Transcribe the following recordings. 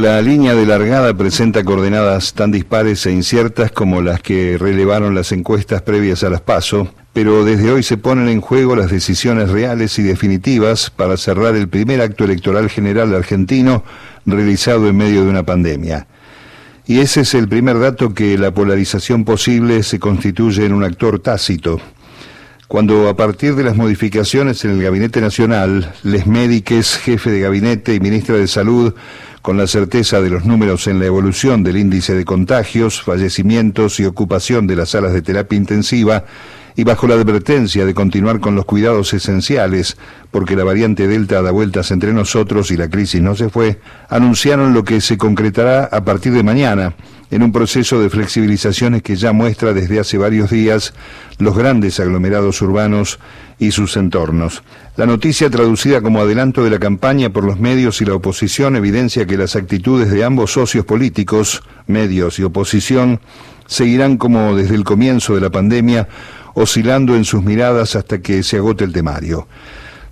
La línea de largada presenta coordenadas tan dispares e inciertas como las que relevaron las encuestas previas a las PASO, pero desde hoy se ponen en juego las decisiones reales y definitivas para cerrar el primer acto electoral general argentino realizado en medio de una pandemia. Y ese es el primer dato que la polarización posible se constituye en un actor tácito, cuando a partir de las modificaciones en el Gabinete Nacional, les médiques, jefe de gabinete y ministra de Salud, con la certeza de los números en la evolución del índice de contagios, fallecimientos y ocupación de las salas de terapia intensiva, y bajo la advertencia de continuar con los cuidados esenciales, porque la variante Delta da vueltas entre nosotros y la crisis no se fue, anunciaron lo que se concretará a partir de mañana, en un proceso de flexibilizaciones que ya muestra desde hace varios días los grandes aglomerados urbanos y sus entornos. La noticia traducida como adelanto de la campaña por los medios y la oposición evidencia que las actitudes de ambos socios políticos, medios y oposición, seguirán como desde el comienzo de la pandemia oscilando en sus miradas hasta que se agote el temario.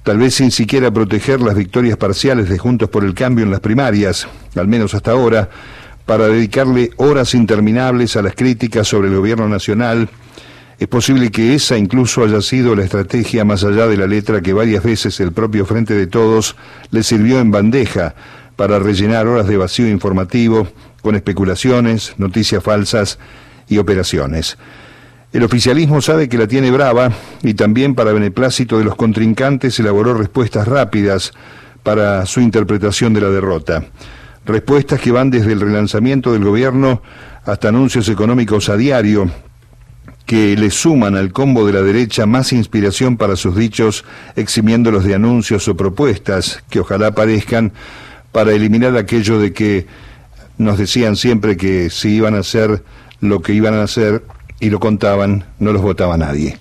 Tal vez sin siquiera proteger las victorias parciales de Juntos por el Cambio en las primarias, al menos hasta ahora, para dedicarle horas interminables a las críticas sobre el gobierno nacional, es posible que esa incluso haya sido la estrategia más allá de la letra que varias veces el propio Frente de Todos le sirvió en bandeja para rellenar horas de vacío informativo con especulaciones, noticias falsas y operaciones. El oficialismo sabe que la tiene brava y también para beneplácito de los contrincantes elaboró respuestas rápidas para su interpretación de la derrota. Respuestas que van desde el relanzamiento del gobierno hasta anuncios económicos a diario que le suman al combo de la derecha más inspiración para sus dichos, eximiéndolos de anuncios o propuestas que ojalá aparezcan para eliminar aquello de que nos decían siempre que si iban a hacer lo que iban a hacer, y lo contaban, no los votaba nadie.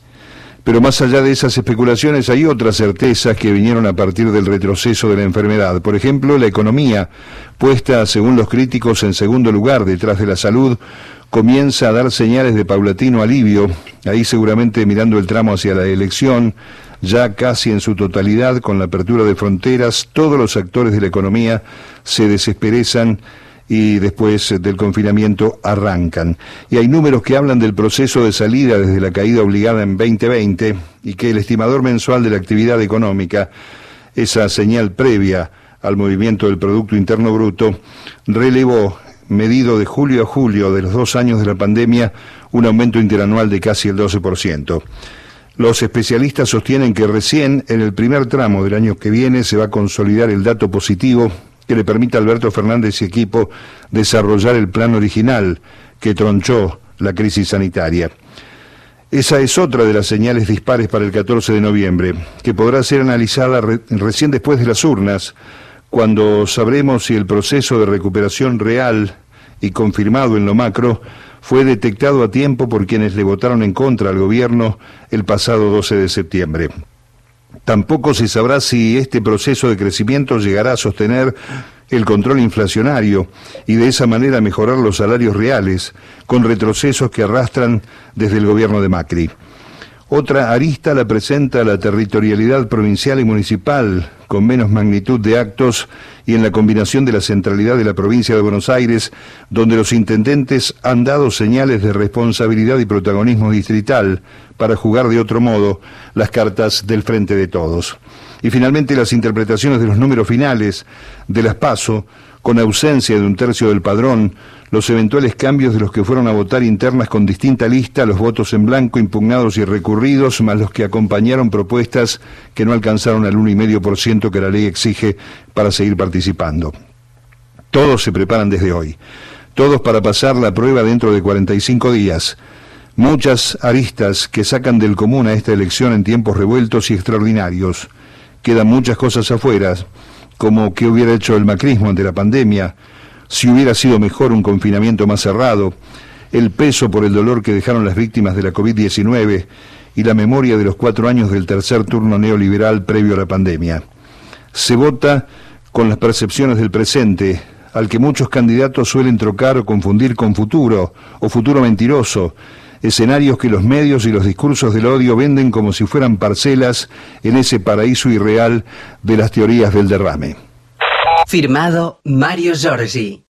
Pero más allá de esas especulaciones hay otras certezas que vinieron a partir del retroceso de la enfermedad. Por ejemplo, la economía, puesta según los críticos en segundo lugar detrás de la salud, comienza a dar señales de paulatino alivio, ahí seguramente mirando el tramo hacia la elección, ya casi en su totalidad con la apertura de fronteras, todos los actores de la economía se desesperezan y después del confinamiento arrancan. Y hay números que hablan del proceso de salida desde la caída obligada en 2020 y que el estimador mensual de la actividad económica, esa señal previa al movimiento del Producto Interno Bruto, relevó, medido de julio a julio de los dos años de la pandemia, un aumento interanual de casi el 12%. Los especialistas sostienen que recién en el primer tramo del año que viene se va a consolidar el dato positivo que le permita a Alberto Fernández y equipo desarrollar el plan original que tronchó la crisis sanitaria. Esa es otra de las señales dispares para el 14 de noviembre, que podrá ser analizada recién después de las urnas, cuando sabremos si el proceso de recuperación real y confirmado en lo macro fue detectado a tiempo por quienes le votaron en contra al gobierno el pasado 12 de septiembre. Tampoco se sabrá si este proceso de crecimiento llegará a sostener el control inflacionario y de esa manera mejorar los salarios reales, con retrocesos que arrastran desde el gobierno de Macri. Otra arista la presenta la territorialidad provincial y municipal, con menos magnitud de actos y en la combinación de la centralidad de la provincia de Buenos Aires, donde los intendentes han dado señales de responsabilidad y protagonismo distrital para jugar de otro modo las cartas del frente de todos. Y finalmente las interpretaciones de los números finales de las PASO, con ausencia de un tercio del padrón, los eventuales cambios de los que fueron a votar internas con distinta lista, los votos en blanco impugnados y recurridos, más los que acompañaron propuestas que no alcanzaron al 1,5% que la ley exige para seguir participando. Todos se preparan desde hoy, todos para pasar la prueba dentro de 45 días. Muchas aristas que sacan del común a esta elección en tiempos revueltos y extraordinarios. Quedan muchas cosas afuera, como qué hubiera hecho el macrismo ante la pandemia, si hubiera sido mejor un confinamiento más cerrado, el peso por el dolor que dejaron las víctimas de la COVID-19 y la memoria de los cuatro años del tercer turno neoliberal previo a la pandemia. Se vota con las percepciones del presente, al que muchos candidatos suelen trocar o confundir con futuro o futuro mentiroso, escenarios que los medios y los discursos del odio venden como si fueran parcelas en ese paraíso irreal de las teorías del derrame. Firmado Mario Giorgi.